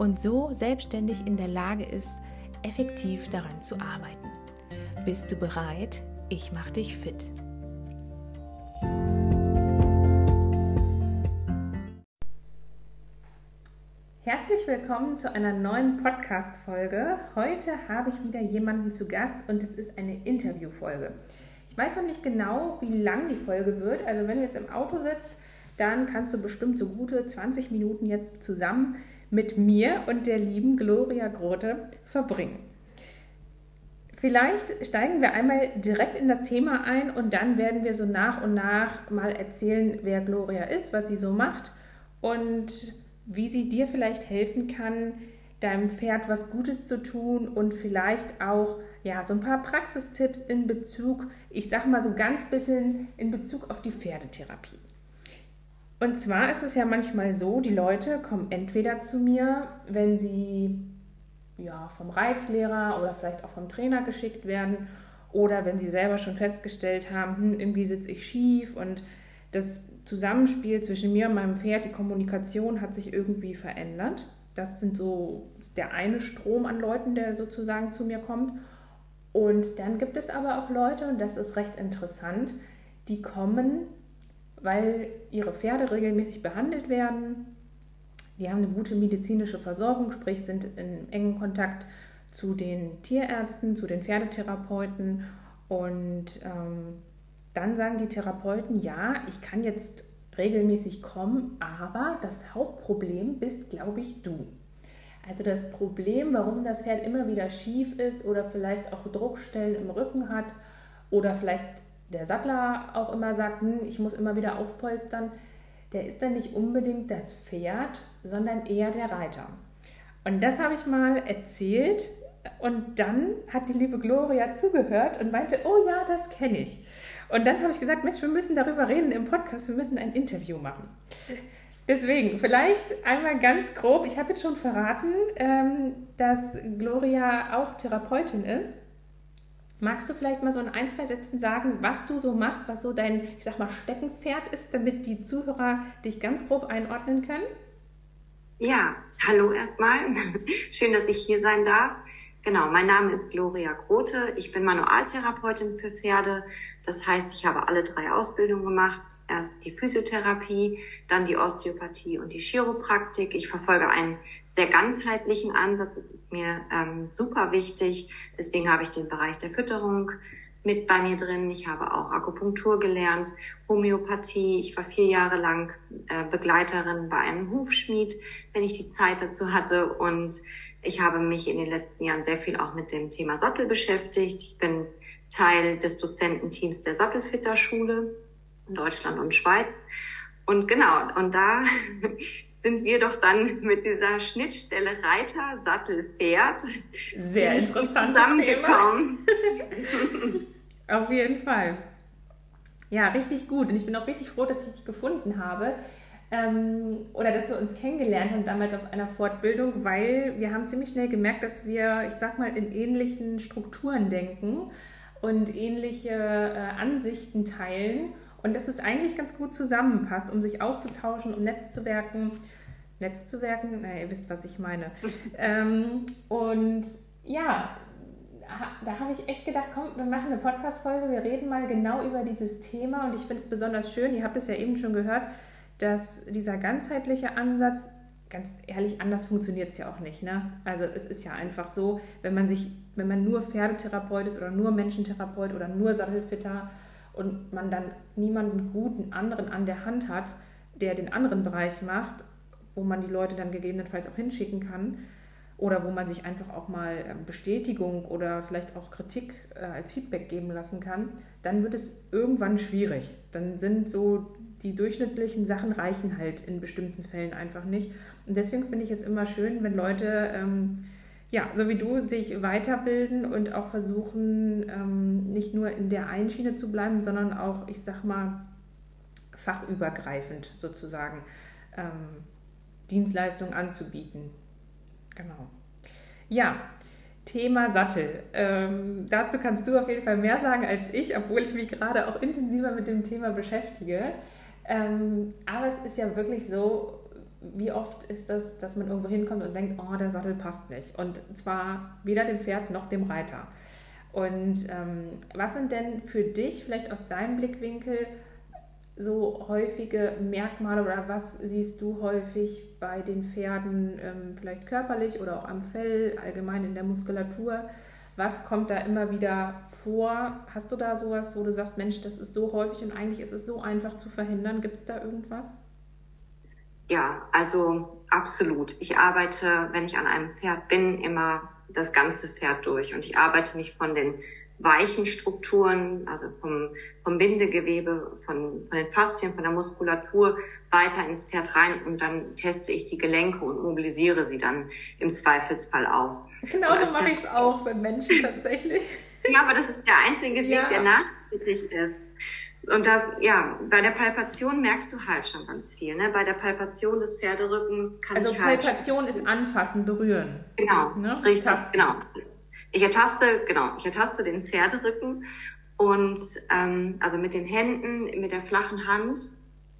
und so selbstständig in der Lage ist, effektiv daran zu arbeiten. Bist du bereit? Ich mache dich fit. Herzlich willkommen zu einer neuen Podcast-Folge. Heute habe ich wieder jemanden zu Gast und es ist eine Interviewfolge. Ich weiß noch nicht genau, wie lang die Folge wird. Also, wenn du jetzt im Auto sitzt, dann kannst du bestimmt so gute 20 Minuten jetzt zusammen mit mir und der lieben Gloria Grote verbringen. Vielleicht steigen wir einmal direkt in das Thema ein und dann werden wir so nach und nach mal erzählen, wer Gloria ist, was sie so macht und wie sie dir vielleicht helfen kann, deinem Pferd was Gutes zu tun und vielleicht auch ja, so ein paar Praxistipps in Bezug, ich sag mal so ganz bisschen in Bezug auf die Pferdetherapie. Und zwar ist es ja manchmal so, die Leute kommen entweder zu mir, wenn sie ja, vom Reitlehrer oder vielleicht auch vom Trainer geschickt werden oder wenn sie selber schon festgestellt haben, hm, irgendwie sitze ich schief und das Zusammenspiel zwischen mir und meinem Pferd, die Kommunikation hat sich irgendwie verändert. Das sind so der eine Strom an Leuten, der sozusagen zu mir kommt. Und dann gibt es aber auch Leute, und das ist recht interessant, die kommen weil ihre Pferde regelmäßig behandelt werden. Die haben eine gute medizinische Versorgung, sprich sind in engem Kontakt zu den Tierärzten, zu den Pferdetherapeuten. Und ähm, dann sagen die Therapeuten, ja, ich kann jetzt regelmäßig kommen, aber das Hauptproblem bist, glaube ich, du. Also das Problem, warum das Pferd immer wieder schief ist oder vielleicht auch Druckstellen im Rücken hat oder vielleicht der Sattler auch immer sagt, hm, ich muss immer wieder aufpolstern, der ist dann nicht unbedingt das Pferd, sondern eher der Reiter. Und das habe ich mal erzählt und dann hat die liebe Gloria zugehört und meinte, oh ja, das kenne ich. Und dann habe ich gesagt, Mensch, wir müssen darüber reden im Podcast, wir müssen ein Interview machen. Deswegen, vielleicht einmal ganz grob, ich habe jetzt schon verraten, ähm, dass Gloria auch Therapeutin ist. Magst du vielleicht mal so in ein, zwei Sätzen sagen, was du so machst, was so dein, ich sag mal, Steckenpferd ist, damit die Zuhörer dich ganz grob einordnen können? Ja, hallo erstmal. Schön, dass ich hier sein darf. Genau, mein Name ist Gloria Grote. Ich bin Manualtherapeutin für Pferde. Das heißt, ich habe alle drei Ausbildungen gemacht. Erst die Physiotherapie, dann die Osteopathie und die Chiropraktik. Ich verfolge einen sehr ganzheitlichen Ansatz. Das ist mir ähm, super wichtig. Deswegen habe ich den Bereich der Fütterung mit bei mir drin. Ich habe auch Akupunktur gelernt, Homöopathie. Ich war vier Jahre lang äh, Begleiterin bei einem Hufschmied, wenn ich die Zeit dazu hatte und ich habe mich in den letzten Jahren sehr viel auch mit dem Thema Sattel beschäftigt. Ich bin Teil des Dozententeams der Sattelfitterschule in Deutschland und Schweiz. Und genau, und da sind wir doch dann mit dieser Schnittstelle Reiter, Sattel, Pferd sehr interessant zusammengekommen. Auf jeden Fall. Ja, richtig gut. Und ich bin auch richtig froh, dass ich dich gefunden habe, ähm, oder dass wir uns kennengelernt haben damals auf einer Fortbildung, weil wir haben ziemlich schnell gemerkt, dass wir, ich sag mal, in ähnlichen Strukturen denken und ähnliche äh, Ansichten teilen und dass es eigentlich ganz gut zusammenpasst, um sich auszutauschen, um Netzzuwerken. Netzzuwerken, na, ihr wisst, was ich meine. ähm, und ja, da habe ich echt gedacht, komm, wir machen eine Podcast-Folge, wir reden mal genau über dieses Thema und ich finde es besonders schön, ihr habt es ja eben schon gehört, dass dieser ganzheitliche Ansatz, ganz ehrlich, anders funktioniert es ja auch nicht. Ne? Also es ist ja einfach so, wenn man sich, wenn man nur Pferdetherapeut ist oder nur Menschentherapeut oder nur Sattelfitter und man dann niemanden guten anderen an der Hand hat, der den anderen Bereich macht, wo man die Leute dann gegebenenfalls auch hinschicken kann, oder wo man sich einfach auch mal ähm, Bestätigung oder vielleicht auch Kritik äh, als Feedback geben lassen kann, dann wird es irgendwann schwierig. Dann sind so die durchschnittlichen Sachen reichen halt in bestimmten Fällen einfach nicht. Und deswegen finde ich es immer schön, wenn Leute, ähm, ja, so wie du, sich weiterbilden und auch versuchen, ähm, nicht nur in der einen Schiene zu bleiben, sondern auch, ich sag mal, fachübergreifend sozusagen ähm, Dienstleistungen anzubieten. Genau. Ja, Thema Sattel. Ähm, dazu kannst du auf jeden Fall mehr sagen als ich, obwohl ich mich gerade auch intensiver mit dem Thema beschäftige. Ähm, aber es ist ja wirklich so, wie oft ist das, dass man irgendwo hinkommt und denkt, oh, der Sattel passt nicht. Und zwar weder dem Pferd noch dem Reiter. Und ähm, was sind denn für dich vielleicht aus deinem Blickwinkel so häufige Merkmale oder was siehst du häufig bei den Pferden, ähm, vielleicht körperlich oder auch am Fell, allgemein in der Muskulatur? Was kommt da immer wieder vor? Hast du da sowas, wo du sagst, Mensch, das ist so häufig und eigentlich ist es so einfach zu verhindern? Gibt es da irgendwas? Ja, also absolut. Ich arbeite, wenn ich an einem Pferd bin, immer das ganze Pferd durch und ich arbeite mich von den weichen Strukturen, also vom, vom Bindegewebe, von, von den Faszien, von der Muskulatur weiter ins Pferd rein und dann teste ich die Gelenke und mobilisiere sie dann im Zweifelsfall auch. Genau so mache ich es auch bei Menschen tatsächlich. Ja, aber das ist der einzige Weg, ja. der nachhaltig ist. Und das, ja, bei der Palpation merkst du halt schon ganz viel. Ne? Bei der Palpation des Pferderückens kann also ich halt. Also Palpation ist anfassen, berühren. Genau, ne? richtig, Tasten. genau. Ich ertaste, genau, ich ertaste den Pferderücken und ähm, also mit den Händen, mit der flachen Hand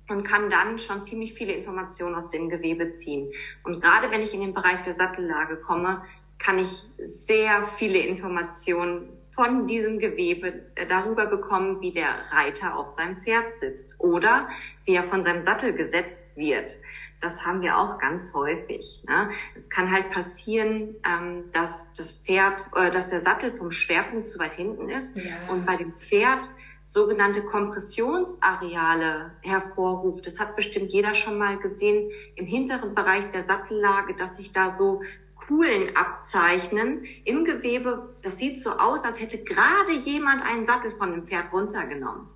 und kann dann schon ziemlich viele Informationen aus dem Gewebe ziehen. Und gerade wenn ich in den Bereich der Sattellage komme, kann ich sehr viele Informationen von diesem Gewebe äh, darüber bekommen, wie der Reiter auf seinem Pferd sitzt oder wie er von seinem Sattel gesetzt wird das haben wir auch ganz häufig. Ne? Es kann halt passieren, ähm, dass das Pferd oder äh, dass der Sattel vom Schwerpunkt zu weit hinten ist ja. und bei dem Pferd sogenannte Kompressionsareale hervorruft. Das hat bestimmt jeder schon mal gesehen im hinteren Bereich der Sattellage, dass sich da so Kuhlen abzeichnen im Gewebe. Das sieht so aus, als hätte gerade jemand einen Sattel von dem Pferd runtergenommen.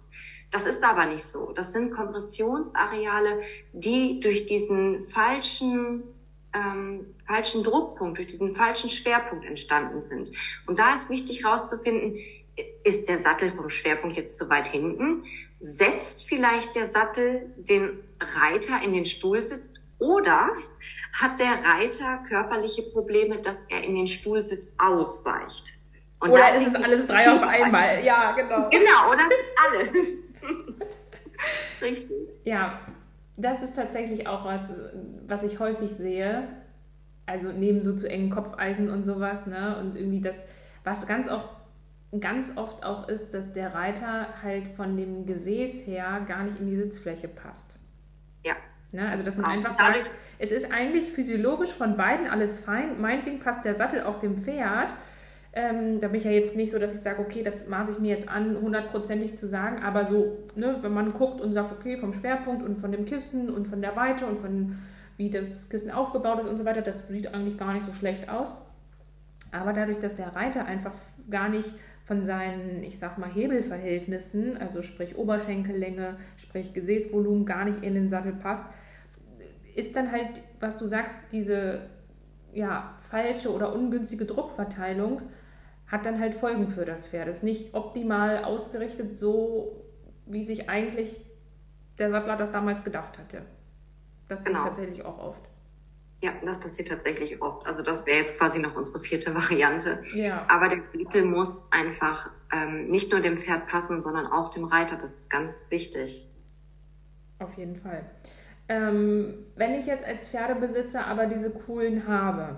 Das ist aber nicht so. Das sind Kompressionsareale, die durch diesen falschen ähm, falschen Druckpunkt, durch diesen falschen Schwerpunkt entstanden sind. Und da ist wichtig herauszufinden, ist der Sattel vom Schwerpunkt jetzt zu weit hinten? Setzt vielleicht der Sattel den Reiter in den Stuhlsitz oder hat der Reiter körperliche Probleme, dass er in den Stuhlsitz ausweicht? Und oder ist es alles drei auf einmal? Ja, genau. Genau, oder ist alles. Richtig. Ja, das ist tatsächlich auch was, was ich häufig sehe. Also neben so zu engen Kopfeisen und sowas, ne? Und irgendwie das, was ganz auch ganz oft auch ist, dass der Reiter halt von dem Gesäß her gar nicht in die Sitzfläche passt. Ja. Ne? Also dass man einfach sagt, es ist eigentlich physiologisch von beiden alles fein. Meinetwegen passt der Sattel auch dem Pferd, ähm, da bin ich ja jetzt nicht so, dass ich sage, okay, das maße ich mir jetzt an, hundertprozentig zu sagen, aber so, ne, wenn man guckt und sagt, okay, vom Schwerpunkt und von dem Kissen und von der Weite und von wie das Kissen aufgebaut ist und so weiter, das sieht eigentlich gar nicht so schlecht aus. Aber dadurch, dass der Reiter einfach gar nicht von seinen, ich sag mal, Hebelverhältnissen, also sprich Oberschenkellänge, sprich Gesäßvolumen, gar nicht in den Sattel passt, ist dann halt, was du sagst, diese ja, falsche oder ungünstige Druckverteilung hat dann halt Folgen für das Pferd. Ist nicht optimal ausgerichtet, so wie sich eigentlich der Sattler das damals gedacht hatte. Das genau. sehe ich tatsächlich auch oft. Ja, das passiert tatsächlich oft. Also das wäre jetzt quasi noch unsere vierte Variante. Ja. Aber der Sattel muss einfach ähm, nicht nur dem Pferd passen, sondern auch dem Reiter. Das ist ganz wichtig. Auf jeden Fall. Ähm, wenn ich jetzt als Pferdebesitzer aber diese coolen habe,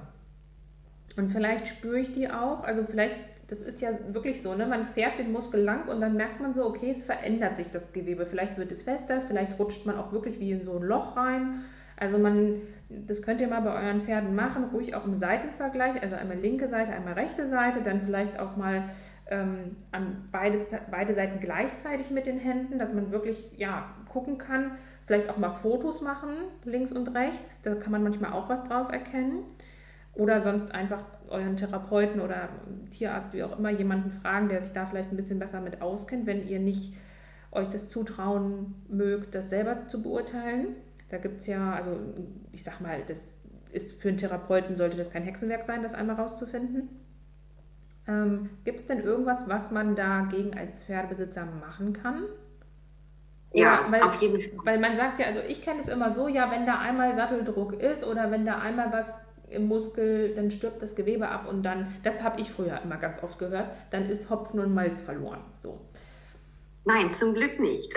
und vielleicht spüre ich die auch. Also vielleicht, das ist ja wirklich so, ne? Man fährt den Muskel lang und dann merkt man so, okay, es verändert sich das Gewebe. Vielleicht wird es fester, vielleicht rutscht man auch wirklich wie in so ein Loch rein. Also man, das könnt ihr mal bei euren Pferden machen, ruhig auch im Seitenvergleich, also einmal linke Seite, einmal rechte Seite, dann vielleicht auch mal ähm, an beide, beide Seiten gleichzeitig mit den Händen, dass man wirklich ja, gucken kann. Vielleicht auch mal Fotos machen, links und rechts, da kann man manchmal auch was drauf erkennen. Oder sonst einfach euren Therapeuten oder Tierarzt, wie auch immer, jemanden fragen, der sich da vielleicht ein bisschen besser mit auskennt, wenn ihr nicht euch das zutrauen mögt, das selber zu beurteilen. Da gibt es ja, also ich sag mal, das ist für einen Therapeuten sollte das kein Hexenwerk sein, das einmal rauszufinden. Ähm, gibt es denn irgendwas, was man dagegen als Pferdebesitzer machen kann? Ja, weil, auf jeden Fall. Weil man sagt ja, also ich kenne es immer so, ja, wenn da einmal Satteldruck ist oder wenn da einmal was im Muskel, dann stirbt das Gewebe ab und dann, das habe ich früher immer ganz oft gehört, dann ist Hopfen und Malz verloren. So. Nein, zum Glück nicht.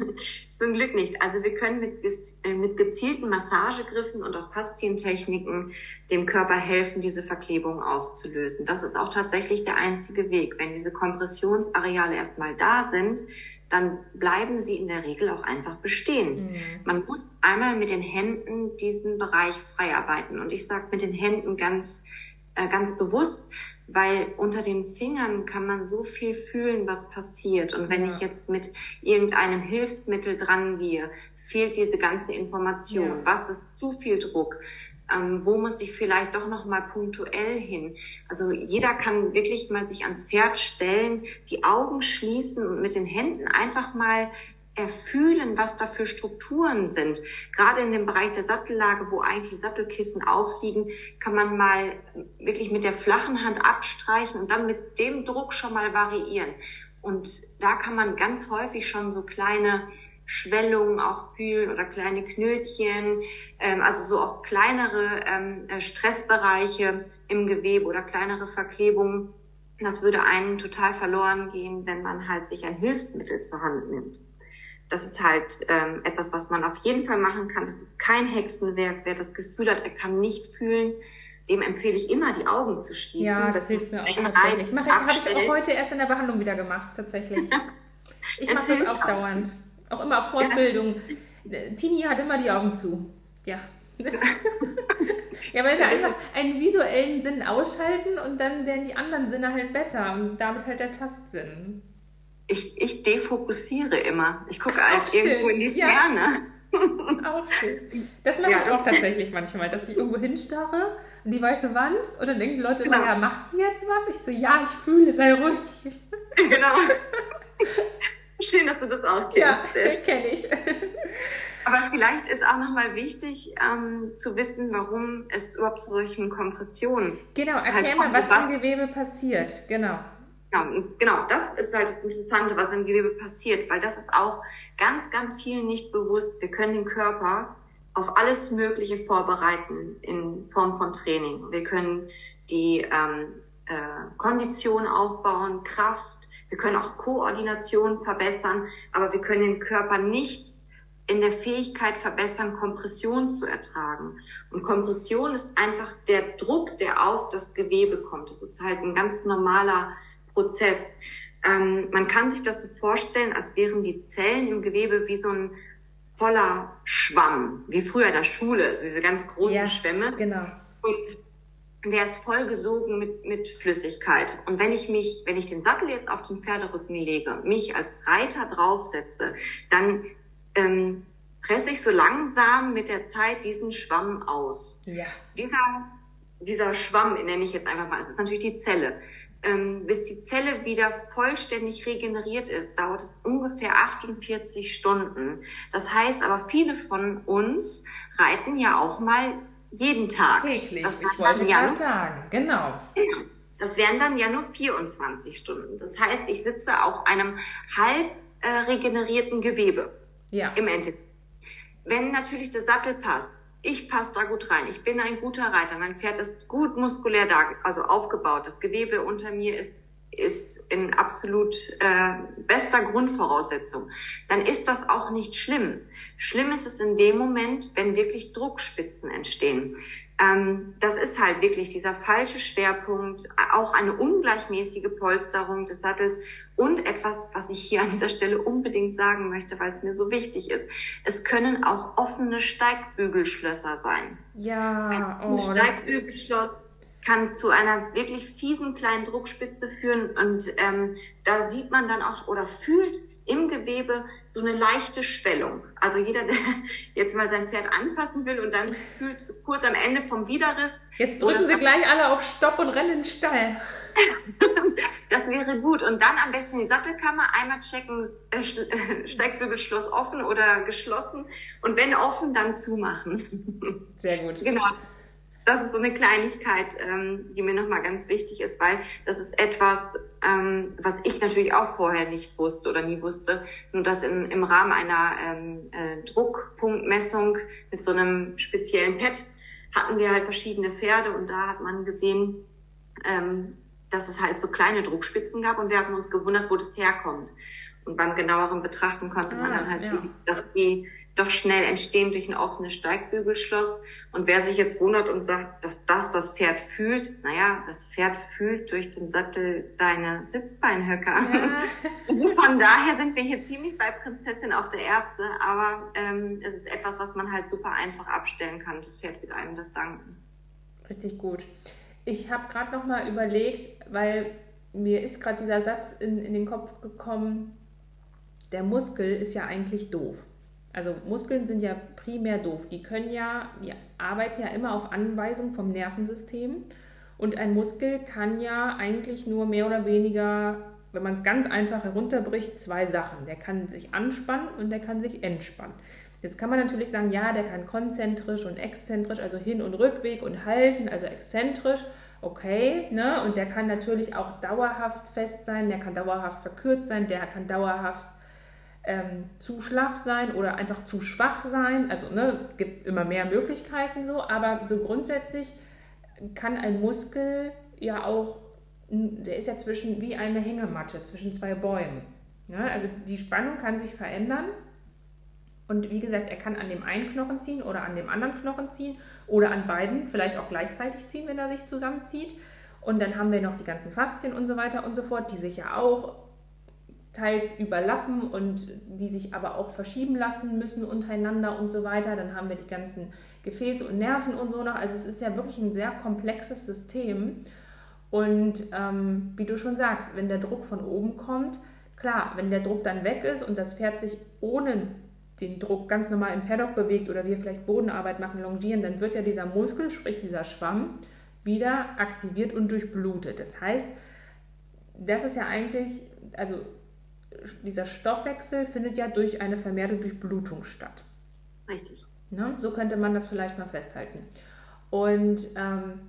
zum Glück nicht. Also wir können mit, äh, mit gezielten Massagegriffen und auch Faszientechniken dem Körper helfen, diese Verklebung aufzulösen. Das ist auch tatsächlich der einzige Weg. Wenn diese Kompressionsareale erstmal da sind, dann bleiben sie in der Regel auch einfach bestehen. Mhm. Man muss einmal mit den Händen diesen Bereich freiarbeiten. Und ich sage mit den Händen ganz, äh, ganz bewusst, weil unter den Fingern kann man so viel fühlen, was passiert. Und wenn ja. ich jetzt mit irgendeinem Hilfsmittel dran gehe, fehlt diese ganze Information. Ja. Was ist zu viel Druck? Ähm, wo muss ich vielleicht doch noch mal punktuell hin? Also jeder kann wirklich mal sich ans Pferd stellen, die Augen schließen und mit den Händen einfach mal erfühlen, was da für Strukturen sind. Gerade in dem Bereich der Sattellage, wo eigentlich Sattelkissen aufliegen, kann man mal wirklich mit der flachen Hand abstreichen und dann mit dem Druck schon mal variieren. Und da kann man ganz häufig schon so kleine Schwellungen auch fühlen oder kleine Knötchen, ähm, also so auch kleinere ähm, äh, Stressbereiche im Gewebe oder kleinere Verklebungen. Das würde einen total verloren gehen, wenn man halt sich ein Hilfsmittel zur Hand nimmt das ist halt ähm, etwas, was man auf jeden Fall machen kann. Das ist kein Hexenwerk. Wer das Gefühl hat, er kann nicht fühlen, dem empfehle ich immer, die Augen zu schließen. Ja, das hilft mir auch tatsächlich. Mache ich, habe ich auch heute erst in der Behandlung wieder gemacht, tatsächlich. Ich mache das auch dauernd. Auch immer auf Fortbildung. Ja. Tini hat immer die Augen zu. Ja. ja, weil wir einfach einen visuellen Sinn ausschalten und dann werden die anderen Sinne halt besser und damit halt der Tastsinn ich, ich defokussiere immer. Ich gucke halt schön. irgendwo in die Ferne. Auch schön. Das mache ja, ich auch tatsächlich manchmal, dass ich irgendwo hinstarre an die weiße Wand und dann denken die Leute genau. immer, ja, macht sie jetzt was? Ich so, ja, ich fühle, sei ruhig. Genau. Schön, dass du das auch kennst. Ja, das kenne ich. Aber vielleicht ist auch nochmal wichtig ähm, zu wissen, warum es überhaupt zu solchen Kompressionen. Genau, erklär halt mal, was, was im Gewebe passiert. Genau. Genau, genau, das ist halt das Interessante, was im Gewebe passiert, weil das ist auch ganz, ganz vielen nicht bewusst. Wir können den Körper auf alles Mögliche vorbereiten in Form von Training. Wir können die ähm, äh, Kondition aufbauen, Kraft, wir können auch Koordination verbessern, aber wir können den Körper nicht in der Fähigkeit verbessern, Kompression zu ertragen. Und Kompression ist einfach der Druck, der auf das Gewebe kommt. Das ist halt ein ganz normaler Prozess. Ähm, man kann sich das so vorstellen, als wären die Zellen im Gewebe wie so ein voller Schwamm, wie früher in der Schule, also diese ganz großen ja, Schwämme. Genau. Und der ist vollgesogen mit, mit Flüssigkeit. Und wenn ich mich, wenn ich den Sattel jetzt auf den Pferderücken lege, mich als Reiter draufsetze, dann ähm, presse ich so langsam mit der Zeit diesen Schwamm aus. Ja. Dieser, dieser Schwamm, nenne ich jetzt einfach mal, es ist natürlich die Zelle ähm, bis die Zelle wieder vollständig regeneriert ist, dauert es ungefähr 48 Stunden. Das heißt aber, viele von uns reiten ja auch mal jeden Tag. Täglich, das ich wollte ja nur, sagen, genau. genau. Das wären dann ja nur 24 Stunden. Das heißt, ich sitze auf einem halb äh, regenerierten Gewebe. Ja. Im Endeffekt. Wenn natürlich der Sattel passt, ich passe da gut rein. Ich bin ein guter Reiter. Mein Pferd ist gut muskulär da, also aufgebaut. Das Gewebe unter mir ist ist in absolut äh, bester Grundvoraussetzung, dann ist das auch nicht schlimm. Schlimm ist es in dem Moment, wenn wirklich Druckspitzen entstehen. Ähm, das ist halt wirklich dieser falsche Schwerpunkt, auch eine ungleichmäßige Polsterung des Sattels und etwas, was ich hier an dieser Stelle unbedingt sagen möchte, weil es mir so wichtig ist. Es können auch offene Steigbügelschlösser sein. Ja, Ein oh, Steigbügelschloss kann zu einer wirklich fiesen kleinen Druckspitze führen und ähm, da sieht man dann auch oder fühlt im Gewebe so eine leichte Schwellung. Also jeder, der jetzt mal sein Pferd anfassen will und dann fühlt kurz am Ende vom Widerrist. Jetzt drücken Sie gleich alle auf Stopp und rennen in den Stall. das wäre gut. Und dann am besten die Sattelkammer einmal checken, äh, Steigbügelschloss offen oder geschlossen. Und wenn offen, dann zumachen. Sehr gut. Genau das ist so eine Kleinigkeit, ähm, die mir nochmal ganz wichtig ist, weil das ist etwas, ähm, was ich natürlich auch vorher nicht wusste oder nie wusste. Nur dass in, im Rahmen einer ähm, äh, Druckpunktmessung mit so einem speziellen Pad hatten wir halt verschiedene Pferde und da hat man gesehen, ähm, dass es halt so kleine Druckspitzen gab und wir haben uns gewundert, wo das herkommt. Und beim genaueren Betrachten konnte man ah, dann halt ja. sehen, dass die doch schnell entstehen durch ein offenes Steigbügelschloss. Und wer sich jetzt wundert und sagt, dass das das Pferd fühlt, naja, das Pferd fühlt durch den Sattel deine Sitzbeinhöcker. Ja. Also von daher sind wir hier ziemlich bei Prinzessin auf der Erbse, aber ähm, es ist etwas, was man halt super einfach abstellen kann. Das Pferd wird einem das danken. Richtig gut. Ich habe gerade noch mal überlegt, weil mir ist gerade dieser Satz in, in den Kopf gekommen, der Muskel ist ja eigentlich doof. Also Muskeln sind ja primär doof. Die können ja, die arbeiten ja immer auf Anweisung vom Nervensystem. Und ein Muskel kann ja eigentlich nur mehr oder weniger, wenn man es ganz einfach herunterbricht, zwei Sachen. Der kann sich anspannen und der kann sich entspannen. Jetzt kann man natürlich sagen, ja, der kann konzentrisch und exzentrisch, also Hin- und Rückweg und halten, also exzentrisch, okay, ne? Und der kann natürlich auch dauerhaft fest sein, der kann dauerhaft verkürzt sein, der kann dauerhaft ähm, zu schlaff sein oder einfach zu schwach sein. Also ne, gibt immer mehr Möglichkeiten so, aber so grundsätzlich kann ein Muskel ja auch, der ist ja zwischen wie eine Hängematte zwischen zwei Bäumen. Ja, also die Spannung kann sich verändern. Und wie gesagt, er kann an dem einen Knochen ziehen oder an dem anderen Knochen ziehen oder an beiden, vielleicht auch gleichzeitig ziehen, wenn er sich zusammenzieht. Und dann haben wir noch die ganzen Faszien und so weiter und so fort, die sich ja auch teils überlappen und die sich aber auch verschieben lassen müssen untereinander und so weiter. Dann haben wir die ganzen Gefäße und Nerven und so noch. Also es ist ja wirklich ein sehr komplexes System. Und ähm, wie du schon sagst, wenn der Druck von oben kommt, klar, wenn der Druck dann weg ist und das Pferd sich ohne den Druck ganz normal im Paddock bewegt oder wir vielleicht Bodenarbeit machen, longieren, dann wird ja dieser Muskel, sprich dieser Schwamm, wieder aktiviert und durchblutet. Das heißt, das ist ja eigentlich, also dieser Stoffwechsel findet ja durch eine vermehrte Durchblutung statt. Richtig. Ne? So könnte man das vielleicht mal festhalten. Und ähm,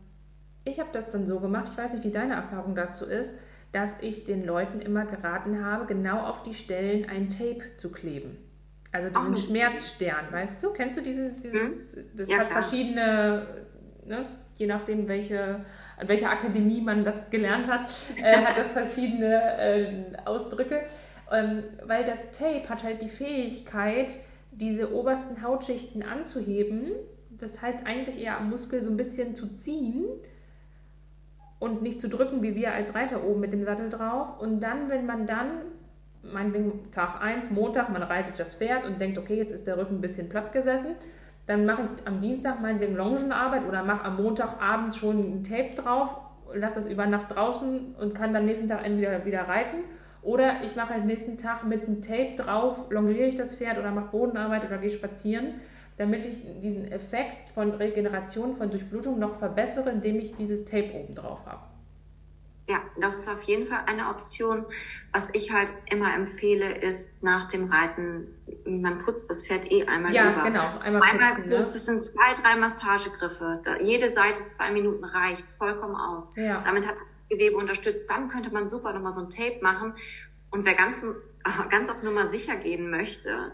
ich habe das dann so gemacht, ich weiß nicht, wie deine Erfahrung dazu ist, dass ich den Leuten immer geraten habe, genau auf die Stellen ein Tape zu kleben. Also diesen Ach, Schmerzstern, weißt du? Kennst du diese? Dieses, hm? Das ja, hat klar. verschiedene, ne? je nachdem, welche, an welcher Akademie man das gelernt hat, äh, hat das verschiedene äh, Ausdrücke ähm, weil das Tape hat halt die Fähigkeit, diese obersten Hautschichten anzuheben. Das heißt eigentlich eher am Muskel so ein bisschen zu ziehen und nicht zu drücken, wie wir als Reiter oben mit dem Sattel drauf. Und dann, wenn man dann, meinetwegen Tag 1, Montag, man reitet das Pferd und denkt, okay, jetzt ist der Rücken ein bisschen platt gesessen, dann mache ich am Dienstag meinetwegen Longenarbeit oder mache am Montagabend schon ein Tape drauf, lasse das über Nacht draußen und kann dann nächsten Tag entweder wieder reiten oder ich mache halt nächsten Tag mit einem Tape drauf, longiere ich das Pferd oder mache Bodenarbeit oder gehe spazieren, damit ich diesen Effekt von Regeneration, von Durchblutung noch verbessere, indem ich dieses Tape oben drauf habe. Ja, das ist auf jeden Fall eine Option. Was ich halt immer empfehle, ist nach dem Reiten, man putzt das Pferd eh einmal ja, über. genau. Einmal, einmal putzen, kurz, ne? das sind zwei, drei Massagegriffe. Da, jede Seite zwei Minuten reicht vollkommen aus. Ja. Damit hat Gewebe unterstützt, dann könnte man super nochmal so ein Tape machen. Und wer ganz, ganz auf Nummer sicher gehen möchte,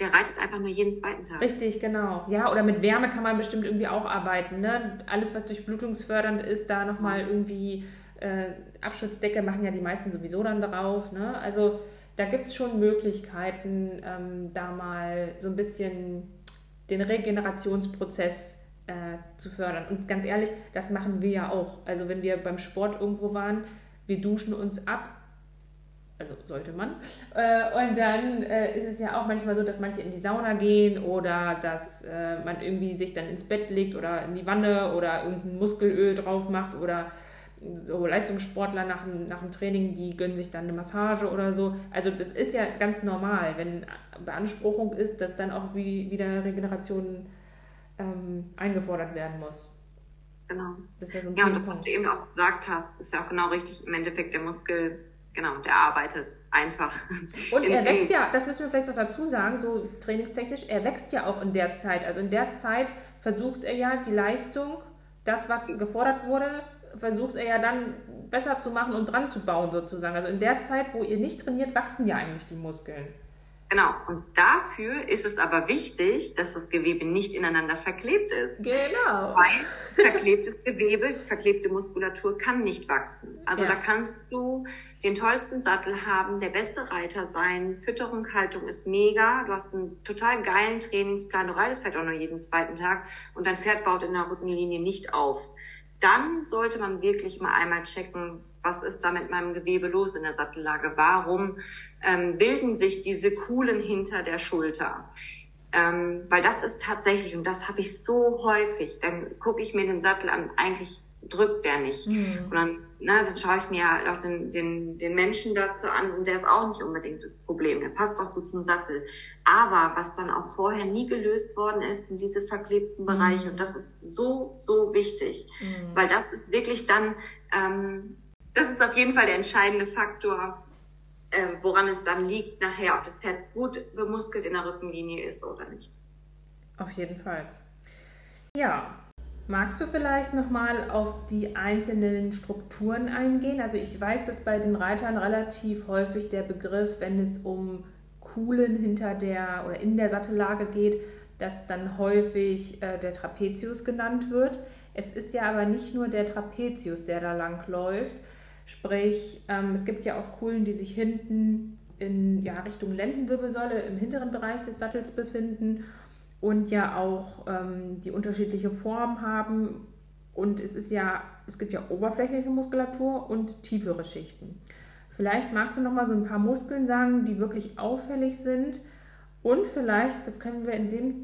der reitet einfach nur jeden zweiten Tag. Richtig, genau. Ja, oder mit Wärme kann man bestimmt irgendwie auch arbeiten. Ne? Alles, was durchblutungsfördernd ist, da nochmal irgendwie äh, Abschutzdecke machen ja die meisten sowieso dann drauf. Ne? Also da gibt es schon Möglichkeiten, ähm, da mal so ein bisschen den Regenerationsprozess äh, zu fördern. Und ganz ehrlich, das machen wir ja auch. Also wenn wir beim Sport irgendwo waren, wir duschen uns ab, also sollte man. Äh, und dann äh, ist es ja auch manchmal so, dass manche in die Sauna gehen oder dass man irgendwie sich dann ins Bett legt oder in die Wanne oder irgendein Muskelöl drauf macht oder so Leistungssportler nach dem, nach dem Training, die gönnen sich dann eine Massage oder so. Also das ist ja ganz normal, wenn Beanspruchung ist, dass dann auch wie, wieder Regeneration ähm, eingefordert werden muss. Genau. Das ja, so ja und das, was du eben auch gesagt hast, ist ja auch genau richtig. Im Endeffekt der Muskel, genau, der arbeitet einfach. Und er wächst ja, das müssen wir vielleicht noch dazu sagen, so trainingstechnisch, er wächst ja auch in der Zeit. Also in der Zeit versucht er ja die Leistung, das, was gefordert wurde, versucht er ja dann besser zu machen und dran zu bauen sozusagen. Also in der Zeit, wo ihr nicht trainiert, wachsen ja eigentlich die Muskeln. Genau. Und dafür ist es aber wichtig, dass das Gewebe nicht ineinander verklebt ist. Genau. Weil verklebtes Gewebe, verklebte Muskulatur kann nicht wachsen. Also ja. da kannst du den tollsten Sattel haben, der beste Reiter sein, Fütterung, Haltung ist mega, du hast einen total geilen Trainingsplan, du reitest vielleicht auch nur jeden zweiten Tag und dein Pferd baut in der Rückenlinie nicht auf dann sollte man wirklich mal einmal checken, was ist da mit meinem Gewebe los in der Sattellage? Warum ähm, bilden sich diese Kuhlen hinter der Schulter? Ähm, weil das ist tatsächlich, und das habe ich so häufig, dann gucke ich mir den Sattel an, eigentlich drückt der nicht. Mhm. Und dann, na, dann schaue ich mir halt auch den, den, den Menschen dazu an und der ist auch nicht unbedingt das Problem. Der passt auch gut zum Sattel. Aber was dann auch vorher nie gelöst worden ist, sind diese verklebten Bereiche. Mhm. Und das ist so, so wichtig. Mhm. Weil das ist wirklich dann, ähm, das ist auf jeden Fall der entscheidende Faktor, äh, woran es dann liegt nachher, ob das Pferd gut bemuskelt in der Rückenlinie ist oder nicht. Auf jeden Fall. Ja, Magst du vielleicht nochmal auf die einzelnen Strukturen eingehen? Also ich weiß, dass bei den Reitern relativ häufig der Begriff, wenn es um Kuhlen hinter der oder in der Sattellage geht, dass dann häufig äh, der Trapezius genannt wird. Es ist ja aber nicht nur der Trapezius, der da lang läuft. Sprich, ähm, es gibt ja auch Kuhlen, die sich hinten in ja, Richtung Lendenwirbelsäule im hinteren Bereich des Sattels befinden und ja auch ähm, die unterschiedliche Form haben. Und es ist ja, es gibt ja oberflächliche Muskulatur und tiefere Schichten. Vielleicht magst du noch mal so ein paar Muskeln sagen, die wirklich auffällig sind. Und vielleicht, das können wir in dem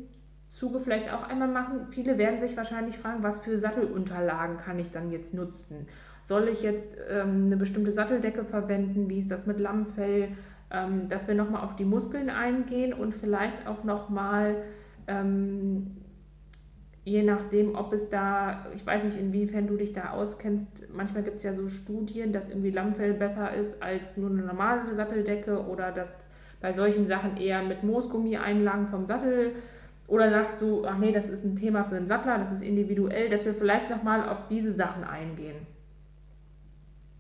Zuge vielleicht auch einmal machen. Viele werden sich wahrscheinlich fragen, was für Sattelunterlagen kann ich dann jetzt nutzen? Soll ich jetzt ähm, eine bestimmte Satteldecke verwenden? Wie ist das mit Lammfell? Ähm, dass wir nochmal auf die Muskeln eingehen und vielleicht auch nochmal ähm, je nachdem, ob es da, ich weiß nicht, inwiefern du dich da auskennst, manchmal gibt es ja so Studien, dass irgendwie Lammfell besser ist als nur eine normale Satteldecke oder dass bei solchen Sachen eher mit Moosgummi-Einlagen vom Sattel oder sagst du, ach nee, das ist ein Thema für einen Sattler, das ist individuell, dass wir vielleicht nochmal auf diese Sachen eingehen.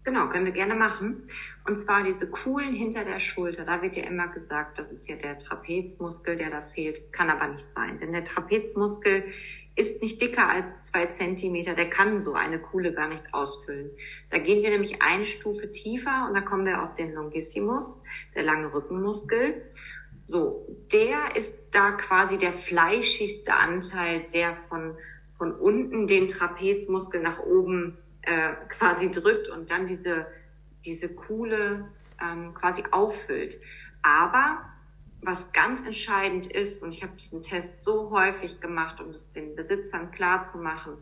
Genau, können wir gerne machen. Und zwar diese Kuhlen hinter der Schulter. Da wird ja immer gesagt, das ist ja der Trapezmuskel, der da fehlt. Das kann aber nicht sein, denn der Trapezmuskel ist nicht dicker als zwei Zentimeter. Der kann so eine Kuhle gar nicht ausfüllen. Da gehen wir nämlich eine Stufe tiefer und da kommen wir auf den Longissimus, der lange Rückenmuskel. So, der ist da quasi der fleischigste Anteil, der von, von unten den Trapezmuskel nach oben äh, quasi drückt und dann diese, diese Kuhle ähm, quasi auffüllt. Aber was ganz entscheidend ist, und ich habe diesen Test so häufig gemacht, um es den Besitzern klar zu machen,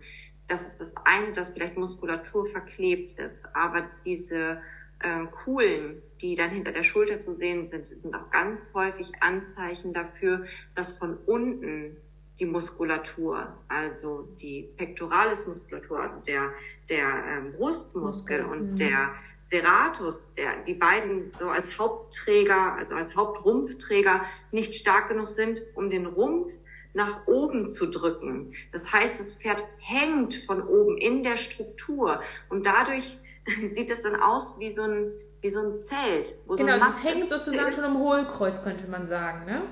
das ist das eine, dass vielleicht Muskulatur verklebt ist, aber diese äh, Kuhlen, die dann hinter der Schulter zu sehen sind, sind auch ganz häufig Anzeichen dafür, dass von unten die Muskulatur, also die Pectoralis-Muskulatur, also der, der ähm, Brustmuskel Muskel. und mhm. der Serratus, der, die beiden so als Hauptträger, also als Hauptrumpfträger nicht stark genug sind, um den Rumpf nach oben zu drücken. Das heißt, das Pferd hängt von oben in der Struktur und dadurch sieht es dann aus wie so ein, wie so ein Zelt. Wo genau, so es hängt sozusagen schon im Hohlkreuz, könnte man sagen, ne?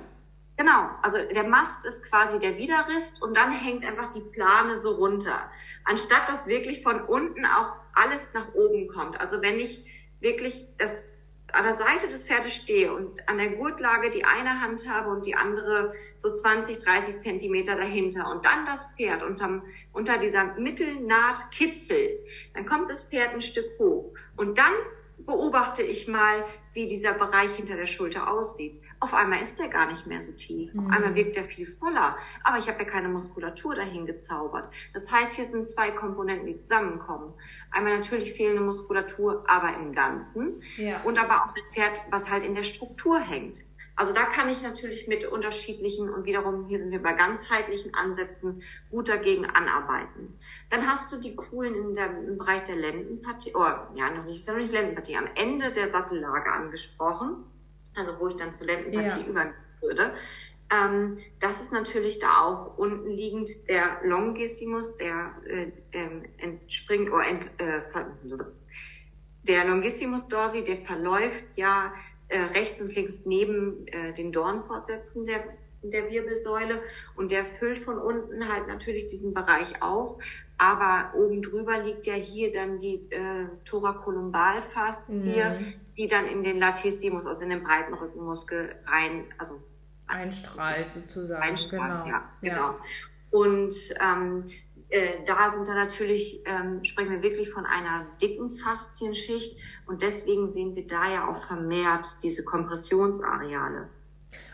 Genau, also der Mast ist quasi der Widerrist und dann hängt einfach die Plane so runter. Anstatt dass wirklich von unten auch alles nach oben kommt. Also wenn ich wirklich das an der Seite des Pferdes stehe und an der Gurtlage die eine Hand habe und die andere so 20, 30 Zentimeter dahinter und dann das Pferd unterm, unter dieser Mittelnaht kitzelt, dann kommt das Pferd ein Stück hoch und dann beobachte ich mal, wie dieser Bereich hinter der Schulter aussieht. Auf einmal ist der gar nicht mehr so tief. Auf mhm. einmal wirkt der viel voller. Aber ich habe ja keine Muskulatur dahin gezaubert. Das heißt, hier sind zwei Komponenten, die zusammenkommen. Einmal natürlich fehlende Muskulatur, aber im Ganzen. Ja. Und aber auch ein Pferd, was halt in der Struktur hängt. Also da kann ich natürlich mit unterschiedlichen und wiederum, hier sind wir bei ganzheitlichen Ansätzen, gut dagegen anarbeiten. Dann hast du die coolen in der, im Bereich der Lendenpartie, oh, ja, noch nicht, ist ja noch nicht Lendenpartie, am Ende der Sattellage angesprochen, also wo ich dann zur Lendenpartie ja. übergehen würde. Ähm, das ist natürlich da auch unten liegend der Longissimus, der äh, ähm, entspringt, oder ent, äh, der Longissimus dorsi, der verläuft ja äh, rechts und links neben äh, den Dornfortsätzen der, der Wirbelsäule und der füllt von unten halt natürlich diesen Bereich auf. Aber oben drüber liegt ja hier dann die äh, Thoracolumbalfaszie, mhm. die dann in den Latissimus, also in den breiten Rückenmuskel rein, also einstrahlt sozusagen. Einstrahlt, genau. ja, genau. Ja. Und ähm, äh, da sind da natürlich, ähm, sprechen wir wirklich von einer dicken Faszienschicht und deswegen sehen wir da ja auch vermehrt diese Kompressionsareale.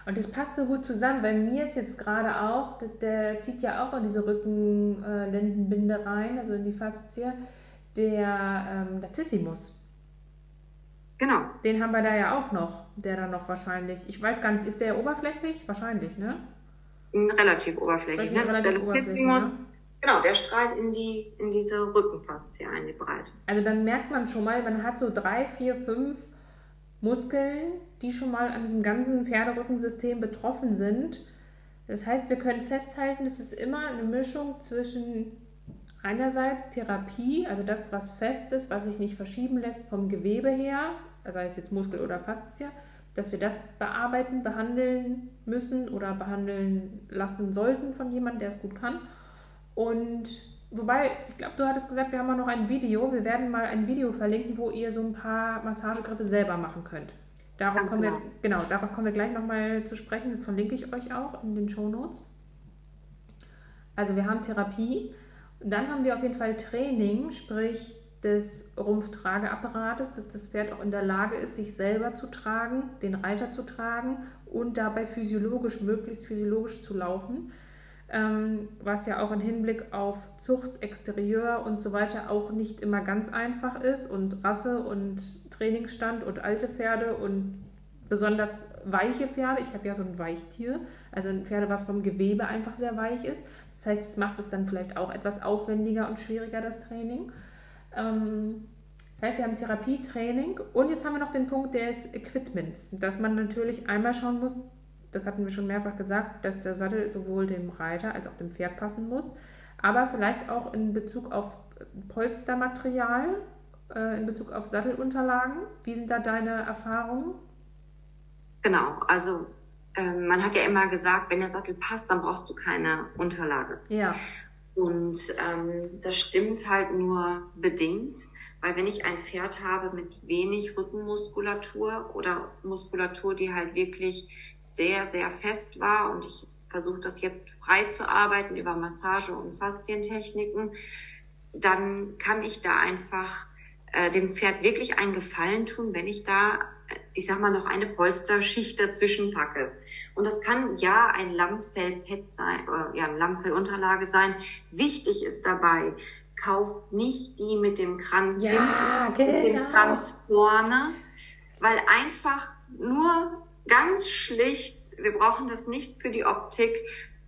Und das passt so gut zusammen, weil mir ist jetzt gerade auch, der, der zieht ja auch in diese Rückenlendenbinde äh, rein, also in die Faszie, der ähm, Latissimus. Genau. Den haben wir da ja auch noch, der dann noch wahrscheinlich, ich weiß gar nicht, ist der oberflächlich? Wahrscheinlich, ne? Relativ oberflächlich, ne? Das ist der Latissimus. Ne? Genau, der strahlt in, die, in diese Rückenfaszie ein, die Breite. Also dann merkt man schon mal, man hat so drei, vier, fünf Muskeln, die schon mal an diesem ganzen Pferderückensystem betroffen sind. Das heißt, wir können festhalten, es ist immer eine Mischung zwischen einerseits Therapie, also das, was fest ist, was sich nicht verschieben lässt vom Gewebe her, sei es jetzt Muskel oder Faszie, dass wir das bearbeiten, behandeln müssen oder behandeln lassen sollten von jemandem, der es gut kann. Und wobei, ich glaube, du hattest gesagt, wir haben auch noch ein Video. Wir werden mal ein Video verlinken, wo ihr so ein paar Massagegriffe selber machen könnt. Darauf Ganz kommen genau. wir, genau, darauf kommen wir gleich nochmal zu sprechen. Das verlinke ich euch auch in den Show Notes. Also wir haben Therapie. Dann haben wir auf jeden Fall Training, sprich des Rumpftrageapparates, dass das Pferd auch in der Lage ist, sich selber zu tragen, den Reiter zu tragen und dabei physiologisch, möglichst physiologisch zu laufen ähm, was ja auch im Hinblick auf Zucht, Exterieur und so weiter auch nicht immer ganz einfach ist und Rasse und Trainingsstand und alte Pferde und besonders weiche Pferde. Ich habe ja so ein Weichtier, also ein Pferde, was vom Gewebe einfach sehr weich ist. Das heißt, es macht es dann vielleicht auch etwas aufwendiger und schwieriger, das Training. Ähm, das heißt, wir haben Therapietraining und jetzt haben wir noch den Punkt des Equipments, dass man natürlich einmal schauen muss, das hatten wir schon mehrfach gesagt, dass der Sattel sowohl dem Reiter als auch dem Pferd passen muss, aber vielleicht auch in Bezug auf Polstermaterial, äh, in Bezug auf Sattelunterlagen. Wie sind da deine Erfahrungen? Genau, also äh, man hat ja immer gesagt, wenn der Sattel passt, dann brauchst du keine Unterlage. Ja. Und ähm, das stimmt halt nur bedingt. Weil wenn ich ein Pferd habe mit wenig Rückenmuskulatur oder Muskulatur, die halt wirklich sehr, sehr fest war und ich versuche das jetzt frei zu arbeiten über Massage und Faszientechniken, dann kann ich da einfach äh, dem Pferd wirklich einen Gefallen tun, wenn ich da, ich sag mal, noch eine Polsterschicht dazwischen packe. Und das kann ja ein Lammfellpad sein, äh, ja, eine Lammfellunterlage sein. Wichtig ist dabei, kauft nicht die mit dem Kranz ja, hinten, genau. mit dem genau. Kranz vorne, weil einfach nur ganz schlicht, wir brauchen das nicht für die Optik.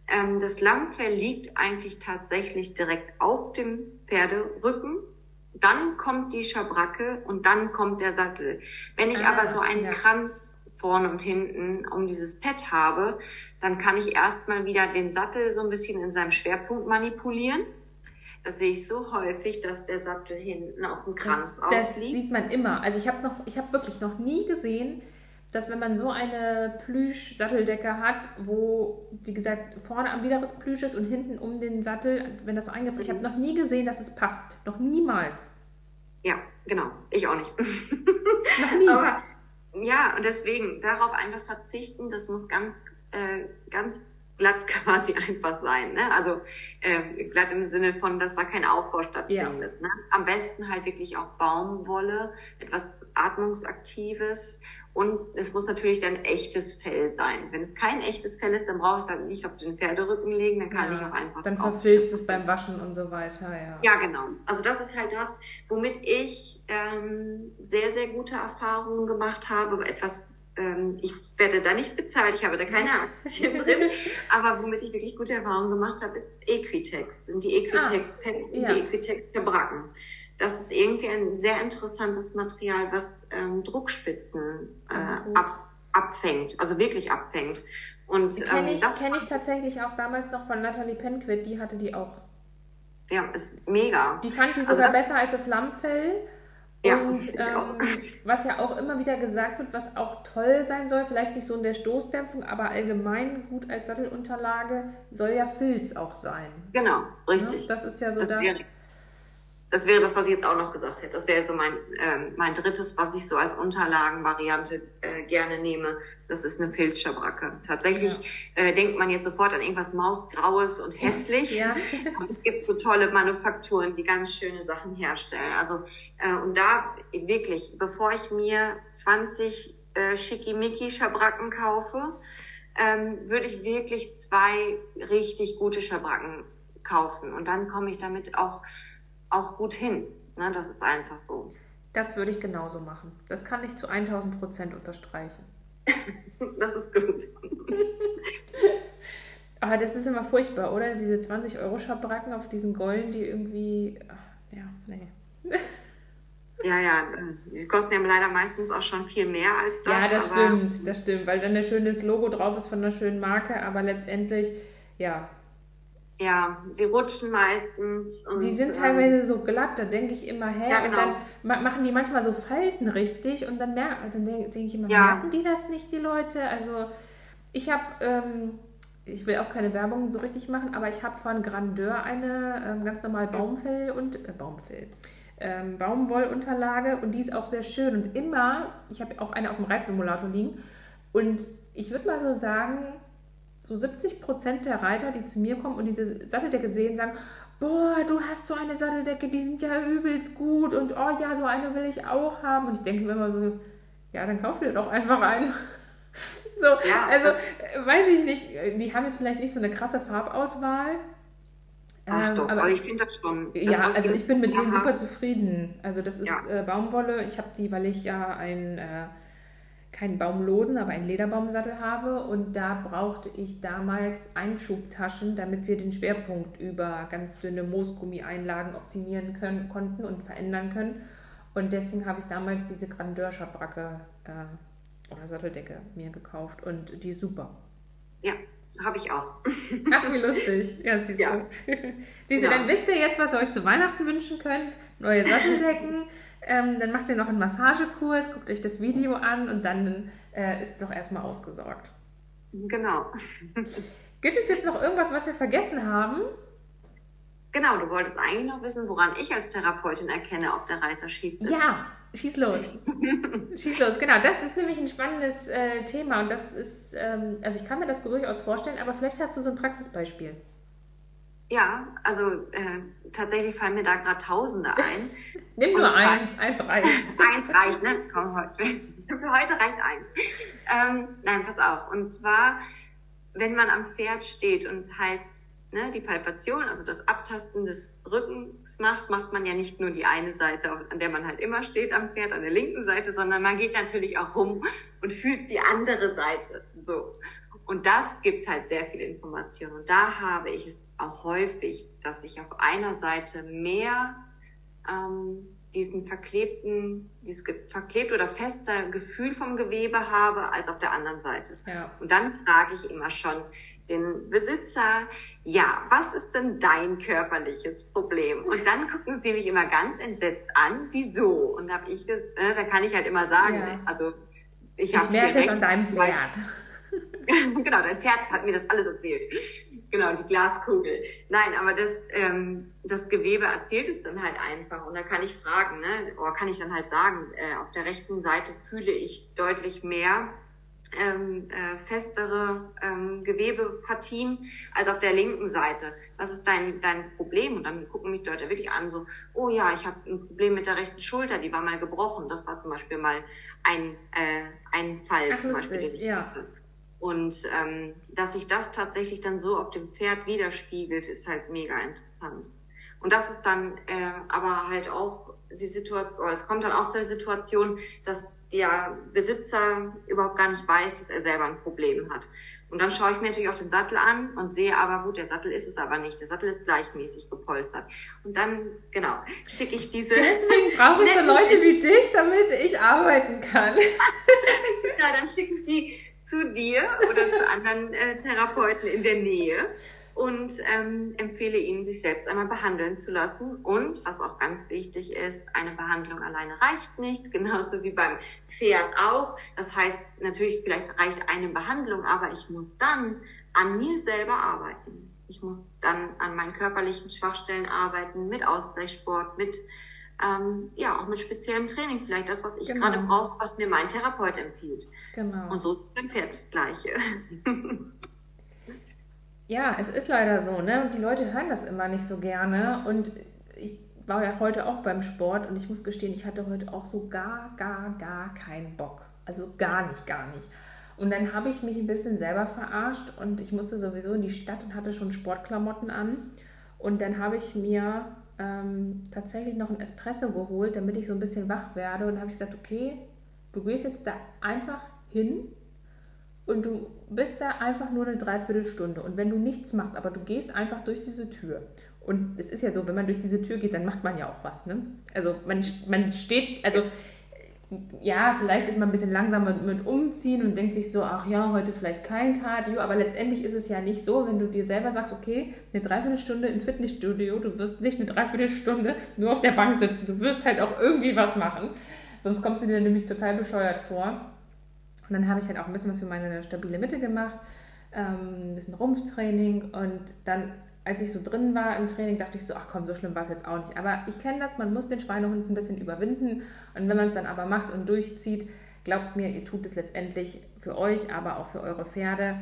Ähm, das Lammfell liegt eigentlich tatsächlich direkt auf dem Pferderücken. Dann kommt die Schabracke und dann kommt der Sattel. Wenn ich ah, aber so einen ja. Kranz vorne und hinten um dieses Pad habe, dann kann ich erstmal wieder den Sattel so ein bisschen in seinem Schwerpunkt manipulieren das sehe ich so häufig, dass der Sattel hinten auf dem Kranz das, das aufliegt. Das sieht man immer. Also ich habe noch, ich habe wirklich noch nie gesehen, dass wenn man so eine Plüsch-Satteldecke hat, wo, wie gesagt, vorne am Widerriss Plüsch ist und hinten um den Sattel, wenn das so eingefallen ist, ich habe noch nie gesehen, dass es passt. Noch niemals. Ja, genau. Ich auch nicht. noch nie. Aber ja, und deswegen darauf einfach verzichten, das muss ganz, äh, ganz glatt quasi einfach sein. Ne? Also äh, glatt im Sinne von, dass da kein Aufbau stattfindet. Ja. Ne? Am besten halt wirklich auch Baumwolle, etwas atmungsaktives und es muss natürlich dann echtes Fell sein. Wenn es kein echtes Fell ist, dann brauche ich es halt nicht auf den Pferderücken legen, dann kann ja, ich auch einfach Dann verfilzt es beim Waschen und so weiter, ja. Ja, genau. Also das ist halt das, womit ich ähm, sehr, sehr gute Erfahrungen gemacht habe. Etwas, ähm, ich werde da nicht bezahlt, ich habe da keine Aktien drin, aber womit ich wirklich gute Erfahrungen gemacht habe, ist Equitex. Sind die Equitex-Pads ah, und ja. die Equitex-Verbracken. Das ist irgendwie ein sehr interessantes Material, was ähm, Druckspitzen äh, ab, abfängt, also wirklich abfängt. Und kenne ähm, ich, das kenn ich tatsächlich auch damals noch von Natalie Penquit, die hatte die auch. Ja, ist mega. Die fand die also sogar also besser als das Lammfell. Ja, und ähm, was ja auch immer wieder gesagt wird, was auch toll sein soll, vielleicht nicht so in der Stoßdämpfung, aber allgemein gut als Sattelunterlage, soll ja Filz auch sein. Genau, richtig. Ja, das ist ja so das. das das wäre das, was ich jetzt auch noch gesagt hätte. Das wäre so mein, ähm, mein drittes, was ich so als Unterlagenvariante äh, gerne nehme. Das ist eine Filzschabracke. Tatsächlich ja. äh, denkt man jetzt sofort an irgendwas Mausgraues und hässlich. Ja. Und es gibt so tolle Manufakturen, die ganz schöne Sachen herstellen. Also äh, und da wirklich, bevor ich mir 20 äh, Schickimicki-Schabracken kaufe, ähm, würde ich wirklich zwei richtig gute Schabracken kaufen. Und dann komme ich damit auch auch gut hin. Ne? Das ist einfach so. Das würde ich genauso machen. Das kann ich zu 1000 Prozent unterstreichen. das ist gut. Aber das ist immer furchtbar, oder? Diese 20 Euro Schabracken auf diesen Gollen, die irgendwie. Ja, nee. Ja, ja, die kosten ja leider meistens auch schon viel mehr als das. Ja, das stimmt, das stimmt, weil dann ein schönes Logo drauf ist von einer schönen Marke, aber letztendlich, ja, ja, sie rutschen meistens. Und, die sind teilweise ähm, so glatt, da denke ich immer, hä, ja, genau. und dann machen die manchmal so Falten richtig und dann, merken, dann denke denk ich immer, ja. merken die das nicht, die Leute? Also ich habe, ähm, ich will auch keine Werbung so richtig machen, aber ich habe von Grandeur eine ähm, ganz normal Baumfell und, äh, Baumfell, ähm, Baumwollunterlage und die ist auch sehr schön und immer, ich habe auch eine auf dem Reitsimulator liegen und ich würde mal so sagen, so 70 Prozent der Reiter, die zu mir kommen und diese Satteldecke sehen, sagen, boah, du hast so eine Satteldecke, die sind ja übelst gut und oh ja, so eine will ich auch haben. Und ich denke mir immer so, ja, dann kauf dir doch einfach eine. so, ja. also weiß ich nicht, die haben jetzt vielleicht nicht so eine krasse Farbauswahl. Ach ähm, doch, aber ich finde das schon. Das ja, also ich bin mit denen super zufrieden. Also das ist ja. äh, Baumwolle. Ich habe die, weil ich ja ein äh, keinen baumlosen, aber einen Lederbaumsattel habe. Und da brauchte ich damals Einschubtaschen, damit wir den Schwerpunkt über ganz dünne Moosgummi-Einlagen optimieren können, konnten und verändern können. Und deswegen habe ich damals diese Grandeur-Schabracke äh, oder Satteldecke mir gekauft und die ist super. Ja, habe ich auch. Ach, wie lustig. Ja, siehst ja. du. siehst du, ja. dann wisst ihr jetzt, was ihr euch zu Weihnachten wünschen könnt. Neue Satteldecken. Ähm, dann macht ihr noch einen Massagekurs, guckt euch das Video an und dann äh, ist doch erstmal ausgesorgt. Genau. Gibt es jetzt noch irgendwas, was wir vergessen haben? Genau, du wolltest eigentlich noch wissen, woran ich als Therapeutin erkenne, ob der Reiter schief sitzt. Ja, schieß los. schieß los, genau. Das ist nämlich ein spannendes äh, Thema und das ist, ähm, also ich kann mir das durchaus vorstellen, aber vielleicht hast du so ein Praxisbeispiel. Ja, also äh, tatsächlich fallen mir da gerade Tausende ein. Nimm nur eins, eins reicht. eins reicht, ne? Komm, heute. Für heute reicht eins. Ähm, nein, pass auf. Und zwar, wenn man am Pferd steht und halt ne, die Palpation, also das Abtasten des Rückens macht, macht man ja nicht nur die eine Seite, an der man halt immer steht am Pferd, an der linken Seite, sondern man geht natürlich auch rum und fühlt die andere Seite. So. Und das gibt halt sehr viel Information. Und da habe ich es auch häufig, dass ich auf einer Seite mehr ähm, diesen verklebten, dieses verklebt oder fester Gefühl vom Gewebe habe als auf der anderen Seite. Ja. Und dann frage ich immer schon den Besitzer, ja, was ist denn dein körperliches Problem? Und dann gucken sie mich immer ganz entsetzt an, wieso? Und hab ich, äh, da kann ich halt immer sagen, ja. also ich, ich habe merke es an deinem Pferd. genau, dein Pferd hat mir das alles erzählt. Genau, die Glaskugel. Nein, aber das, ähm, das Gewebe erzählt es dann halt einfach. Und da kann ich fragen, ne? oder kann ich dann halt sagen, äh, auf der rechten Seite fühle ich deutlich mehr ähm, äh, festere ähm, Gewebepartien als auf der linken Seite. Was ist dein, dein Problem? Und dann gucken mich Leute wirklich an, so, oh ja, ich habe ein Problem mit der rechten Schulter, die war mal gebrochen. Das war zum Beispiel mal ein, äh, ein Fall, Ach, zum Beispiel, den ich ja. hatte. Und ähm, dass sich das tatsächlich dann so auf dem Pferd widerspiegelt, ist halt mega interessant. Und das ist dann äh, aber halt auch die Situation, es kommt dann auch zur Situation, dass der Besitzer überhaupt gar nicht weiß, dass er selber ein Problem hat. Und dann schaue ich mir natürlich auch den Sattel an und sehe aber, gut, der Sattel ist es aber nicht. Der Sattel ist gleichmäßig gepolstert. Und dann, genau, schicke ich diese... Deswegen brauche ich so Leute wie dich, damit ich arbeiten kann. ja, dann schicke ich die zu dir oder zu anderen äh, Therapeuten in der Nähe und ähm, empfehle Ihnen, sich selbst einmal behandeln zu lassen. Und was auch ganz wichtig ist, eine Behandlung alleine reicht nicht, genauso wie beim Pferd auch. Das heißt, natürlich vielleicht reicht eine Behandlung, aber ich muss dann an mir selber arbeiten. Ich muss dann an meinen körperlichen Schwachstellen arbeiten, mit Ausgleichssport, mit ähm, ja auch mit speziellem Training, vielleicht das, was ich genau. gerade brauche, was mir mein Therapeut empfiehlt. Genau. Und so ist es beim Pferd das Gleiche. Ja, es ist leider so, ne? Und die Leute hören das immer nicht so gerne. Und ich war ja heute auch beim Sport und ich muss gestehen, ich hatte heute auch so gar, gar, gar keinen Bock. Also gar nicht, gar nicht. Und dann habe ich mich ein bisschen selber verarscht und ich musste sowieso in die Stadt und hatte schon Sportklamotten an. Und dann habe ich mir ähm, tatsächlich noch einen Espresso geholt, damit ich so ein bisschen wach werde. Und habe ich gesagt, okay, du gehst jetzt da einfach hin und du bist da einfach nur eine Dreiviertelstunde. Und wenn du nichts machst, aber du gehst einfach durch diese Tür. Und es ist ja so, wenn man durch diese Tür geht, dann macht man ja auch was. Ne? Also man, man steht, also ja, vielleicht ist man ein bisschen langsamer mit umziehen und denkt sich so, ach ja, heute vielleicht kein Cardio, aber letztendlich ist es ja nicht so, wenn du dir selber sagst, okay, eine Dreiviertelstunde ins Fitnessstudio, du wirst nicht eine Dreiviertelstunde nur auf der Bank sitzen, du wirst halt auch irgendwie was machen, sonst kommst du dir nämlich total bescheuert vor. Und dann habe ich halt auch ein bisschen was für meine stabile Mitte gemacht, ähm, ein bisschen Rumpftraining. Und dann, als ich so drin war im Training, dachte ich so, ach komm, so schlimm war es jetzt auch nicht. Aber ich kenne das, man muss den Schweinehund ein bisschen überwinden und wenn man es dann aber macht und durchzieht, glaubt mir, ihr tut es letztendlich für euch, aber auch für eure Pferde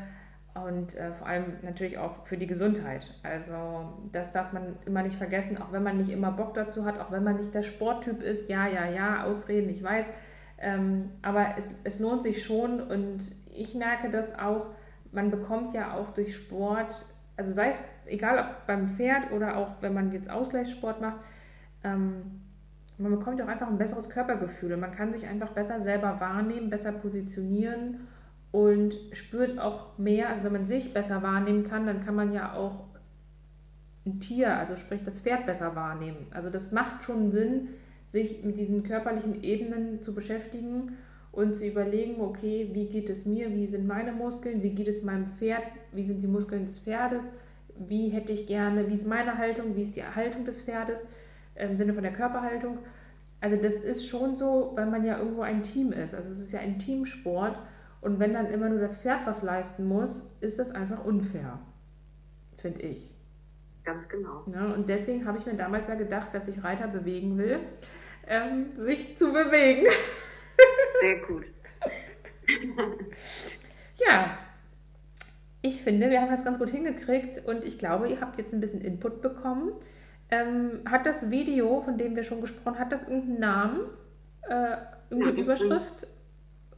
und äh, vor allem natürlich auch für die Gesundheit. Also das darf man immer nicht vergessen, auch wenn man nicht immer Bock dazu hat, auch wenn man nicht der Sporttyp ist, ja, ja, ja, Ausreden, ich weiß, ähm, aber es, es lohnt sich schon und ich merke das auch, man bekommt ja auch durch Sport, also sei es egal ob beim Pferd oder auch wenn man jetzt Ausgleichssport macht, ähm, man bekommt ja auch einfach ein besseres Körpergefühl und man kann sich einfach besser selber wahrnehmen, besser positionieren und spürt auch mehr. Also wenn man sich besser wahrnehmen kann, dann kann man ja auch ein Tier, also sprich das Pferd besser wahrnehmen. Also das macht schon Sinn, sich mit diesen körperlichen Ebenen zu beschäftigen und zu überlegen, okay, wie geht es mir, wie sind meine Muskeln, wie geht es meinem Pferd, wie sind die Muskeln des Pferdes, wie hätte ich gerne, wie ist meine Haltung, wie ist die Haltung des Pferdes im Sinne von der Körperhaltung. Also das ist schon so, weil man ja irgendwo ein Team ist. Also es ist ja ein Teamsport und wenn dann immer nur das Pferd was leisten muss, ist das einfach unfair, finde ich. Ganz genau. Ja, und deswegen habe ich mir damals ja gedacht, dass ich Reiter bewegen will, ähm, sich zu bewegen. Sehr gut. ja, ich finde, wir haben das ganz gut hingekriegt und ich glaube, ihr habt jetzt ein bisschen Input bekommen. Ähm, hat das Video, von dem wir schon gesprochen haben, hat das irgendeinen Namen? Äh, irgendeine ja, Überschrift? Sind,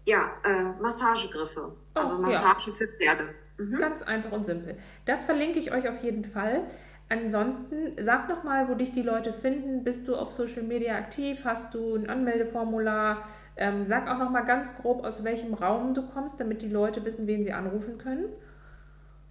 ja, äh, Massagegriffe. Oh, also Massagen ja. für Pferde. Mhm. Ganz einfach und simpel. Das verlinke ich euch auf jeden Fall. Ansonsten sag noch mal, wo dich die Leute finden. Bist du auf Social Media aktiv? Hast du ein Anmeldeformular? Ähm, sag auch noch mal ganz grob, aus welchem Raum du kommst, damit die Leute wissen, wen sie anrufen können.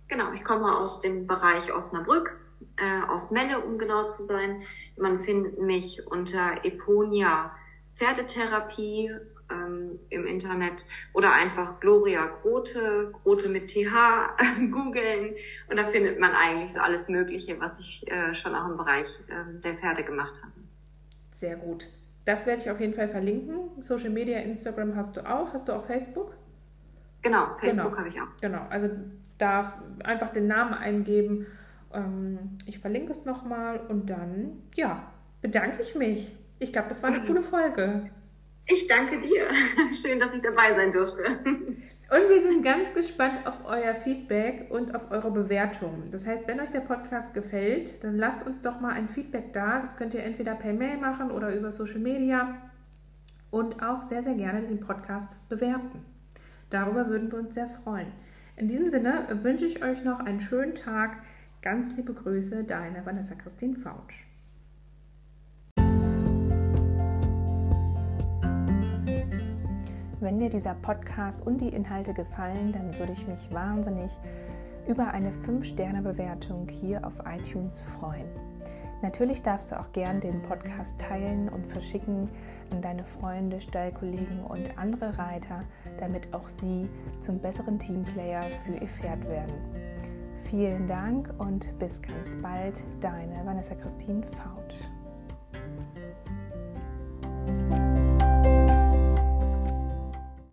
Genau, ich komme aus dem Bereich Osnabrück, äh, aus Melle, um genau zu sein. Man findet mich unter Eponia Pferdetherapie ähm, im Internet oder einfach Gloria Grote, Grote mit TH googeln und da findet man eigentlich so alles Mögliche, was ich äh, schon auch im Bereich äh, der Pferde gemacht habe. Sehr gut. Das werde ich auf jeden Fall verlinken. Social Media, Instagram hast du auch. Hast du auch Facebook? Genau, Facebook genau. habe ich auch. Genau, also da einfach den Namen eingeben. Ähm, ich verlinke es nochmal und dann, ja, bedanke ich mich. Ich glaube, das war eine coole Folge. Ich danke dir. Schön, dass ich dabei sein durfte. Und wir sind ganz gespannt auf euer Feedback und auf eure Bewertungen. Das heißt, wenn euch der Podcast gefällt, dann lasst uns doch mal ein Feedback da. Das könnt ihr entweder per Mail machen oder über Social Media und auch sehr, sehr gerne den Podcast bewerten. Darüber würden wir uns sehr freuen. In diesem Sinne wünsche ich euch noch einen schönen Tag. Ganz liebe Grüße, deine Vanessa Christine Fautsch. Wenn dir dieser Podcast und die Inhalte gefallen, dann würde ich mich wahnsinnig über eine 5-Sterne-Bewertung hier auf iTunes freuen. Natürlich darfst du auch gern den Podcast teilen und verschicken an deine Freunde, Stallkollegen und andere Reiter, damit auch sie zum besseren Teamplayer für ihr Pferd werden. Vielen Dank und bis ganz bald, deine Vanessa Christine Fautsch.